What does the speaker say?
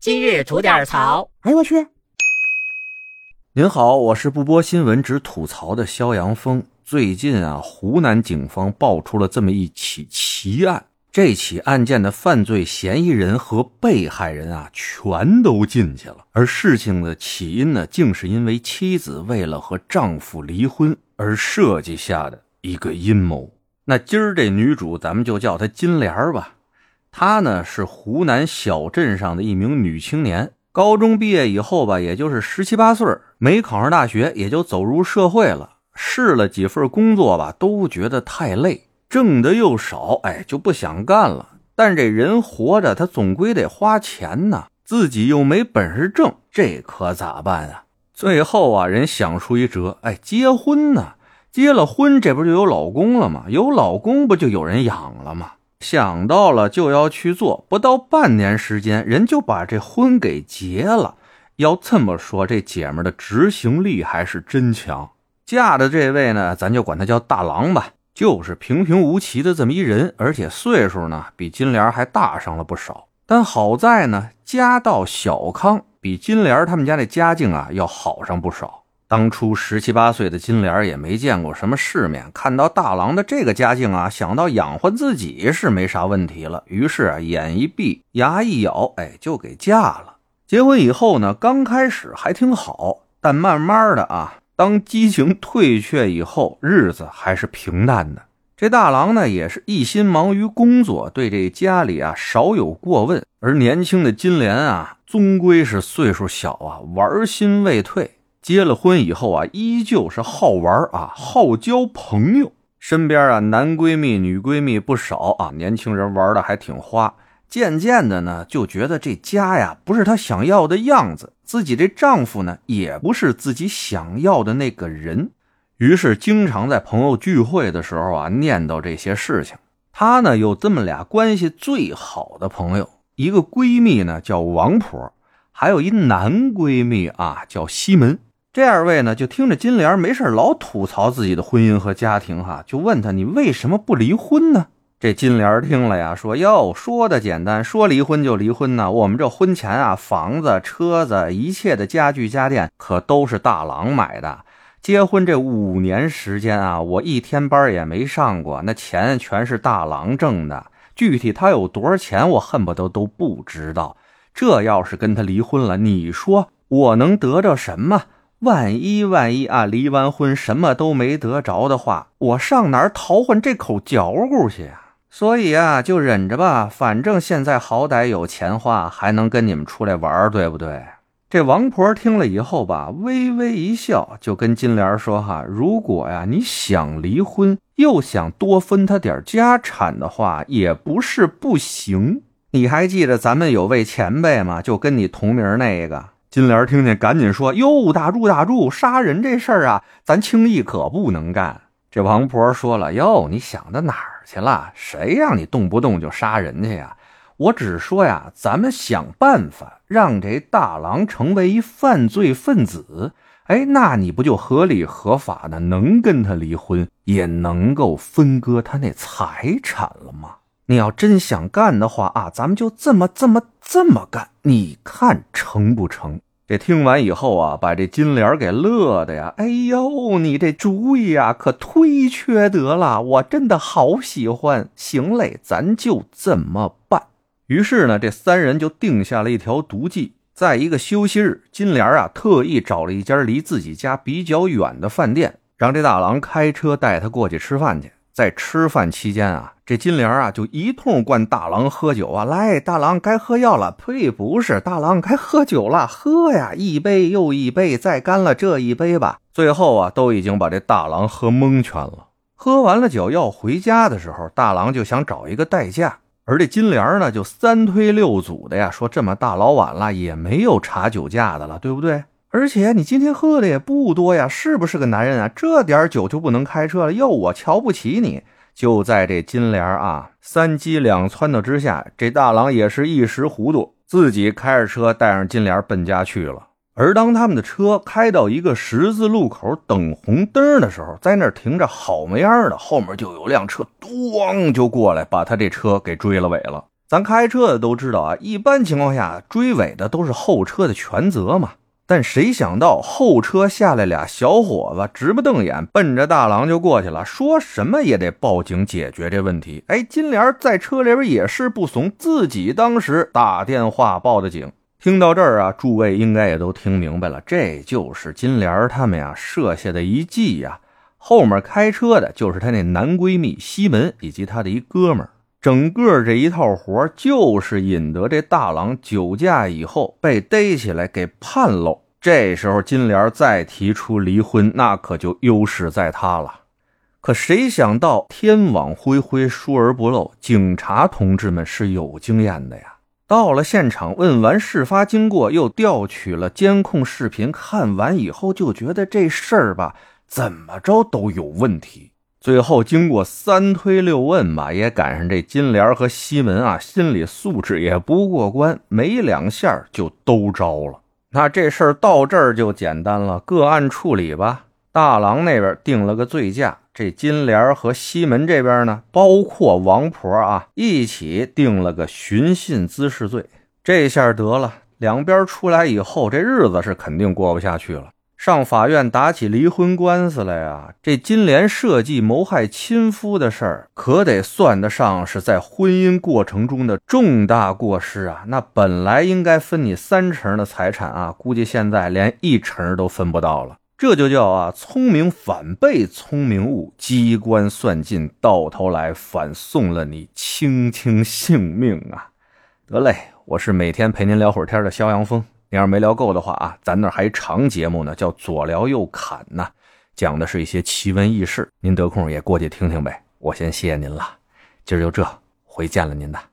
今日吐点槽。哎呦我去！您好，我是不播新闻只吐槽的肖阳峰。最近啊，湖南警方爆出了这么一起奇案。这起案件的犯罪嫌疑人和被害人啊，全都进去了。而事情的起因呢，竟是因为妻子为了和丈夫离婚而设计下的一个阴谋。那今儿这女主，咱们就叫她金莲吧。她呢是湖南小镇上的一名女青年，高中毕业以后吧，也就是十七八岁，没考上大学，也就走入社会了。试了几份工作吧，都觉得太累。挣的又少，哎，就不想干了。但这人活着，他总归得花钱呐，自己又没本事挣，这可咋办啊？最后啊，人想出一辙，哎，结婚呢？结了婚，这不就有老公了吗？有老公，不就有人养了吗？想到了就要去做，不到半年时间，人就把这婚给结了。要这么说，这姐们的执行力还是真强。嫁的这位呢，咱就管他叫大郎吧。就是平平无奇的这么一人，而且岁数呢比金莲还大上了不少。但好在呢，家道小康，比金莲他们家那家境啊要好上不少。当初十七八岁的金莲也没见过什么世面，看到大郎的这个家境啊，想到养活自己是没啥问题了，于是啊，眼一闭，牙一咬，哎，就给嫁了。结婚以后呢，刚开始还挺好，但慢慢的啊。当激情退却以后，日子还是平淡的。这大郎呢，也是一心忙于工作，对这家里啊少有过问。而年轻的金莲啊，终归是岁数小啊，玩心未退。结了婚以后啊，依旧是好玩啊，好交朋友。身边啊，男闺蜜、女闺蜜不少啊，年轻人玩的还挺花。渐渐的呢，就觉得这家呀不是她想要的样子，自己这丈夫呢也不是自己想要的那个人，于是经常在朋友聚会的时候啊念叨这些事情。她呢有这么俩关系最好的朋友，一个闺蜜呢叫王婆，还有一男闺蜜啊叫西门。这二位呢就听着金莲没事老吐槽自己的婚姻和家庭，哈，就问她你为什么不离婚呢？这金莲听了呀，说：“哟，说的简单，说离婚就离婚呢。我们这婚前啊，房子、车子，一切的家具家电，可都是大郎买的。结婚这五年时间啊，我一天班也没上过，那钱全是大郎挣的。具体他有多少钱，我恨不得都不知道。这要是跟他离婚了，你说我能得着什么？万一万一啊，离完婚什么都没得着的话，我上哪儿讨换这口嚼骨去呀？”所以啊，就忍着吧，反正现在好歹有钱花，还能跟你们出来玩，对不对？这王婆听了以后吧，微微一笑，就跟金莲说：“哈，如果呀你想离婚，又想多分他点家产的话，也不是不行。你还记得咱们有位前辈吗？就跟你同名那个。”金莲听见，赶紧说：“哟，打住打住，杀人这事儿啊，咱轻易可不能干。”这王婆说了：“哟，你想到哪儿去了？谁让你动不动就杀人去呀？我只是说呀，咱们想办法让这大郎成为一犯罪分子。哎，那你不就合理合法的能跟他离婚，也能够分割他那财产了吗？你要真想干的话啊，咱们就这么这么这么干，你看成不成？”这听完以后啊，把这金莲给乐的呀！哎呦，你这主意啊，可忒缺德了！我真的好喜欢。行嘞，咱就这么办。于是呢，这三人就定下了一条毒计。在一个休息日，金莲啊，特意找了一家离自己家比较远的饭店，让这大郎开车带他过去吃饭去。在吃饭期间啊，这金莲啊就一通灌大郎喝酒啊，来，大郎该喝药了。呸，不是，大郎该喝酒了，喝呀，一杯又一杯，再干了这一杯吧。最后啊，都已经把这大郎喝蒙圈了。喝完了酒要回家的时候，大郎就想找一个代驾，而这金莲呢就三推六阻的呀，说这么大老晚了也没有查酒驾的了，对不对？而且你今天喝的也不多呀，是不是个男人啊？这点酒就不能开车了？哟，我瞧不起你！就在这金莲啊三击两撺掇之下，这大郎也是一时糊涂，自己开着车带上金莲奔家去了。而当他们的车开到一个十字路口等红灯的时候，在那停着好没样的，后面就有辆车咣就过来，把他这车给追了尾了。咱开车的都知道啊，一般情况下追尾的都是后车的全责嘛。但谁想到后车下来俩小伙子，直不瞪眼，奔着大郎就过去了，说什么也得报警解决这问题。哎，金莲在车里边也是不怂，自己当时打电话报的警。听到这儿啊，诸位应该也都听明白了，这就是金莲他们呀设下的一计呀。后面开车的就是她那男闺蜜西门以及她的一哥们儿。整个这一套活就是引得这大郎酒驾以后被逮起来给判喽。这时候金莲再提出离婚，那可就优势在他了。可谁想到天网恢恢，疏而不漏，警察同志们是有经验的呀。到了现场，问完事发经过，又调取了监控视频，看完以后就觉得这事儿吧，怎么着都有问题。最后经过三推六问吧，也赶上这金莲和西门啊，心理素质也不过关，没两下就都招了。那这事儿到这儿就简单了，个案处理吧。大郎那边定了个醉驾，这金莲和西门这边呢，包括王婆啊，一起定了个寻衅滋事罪。这下得了，两边出来以后，这日子是肯定过不下去了。上法院打起离婚官司来啊！这金莲设计谋害亲夫的事儿，可得算得上是在婚姻过程中的重大过失啊！那本来应该分你三成的财产啊，估计现在连一成都分不到了。这就叫啊，聪明反被聪明误，机关算尽，到头来反送了你卿卿性命啊！得嘞，我是每天陪您聊会儿天的肖阳峰。你要是没聊够的话啊，咱那还长节目呢，叫左聊右侃呢，讲的是一些奇闻异事，您得空也过去听听呗。我先谢谢您了，今儿就这，回见了您的。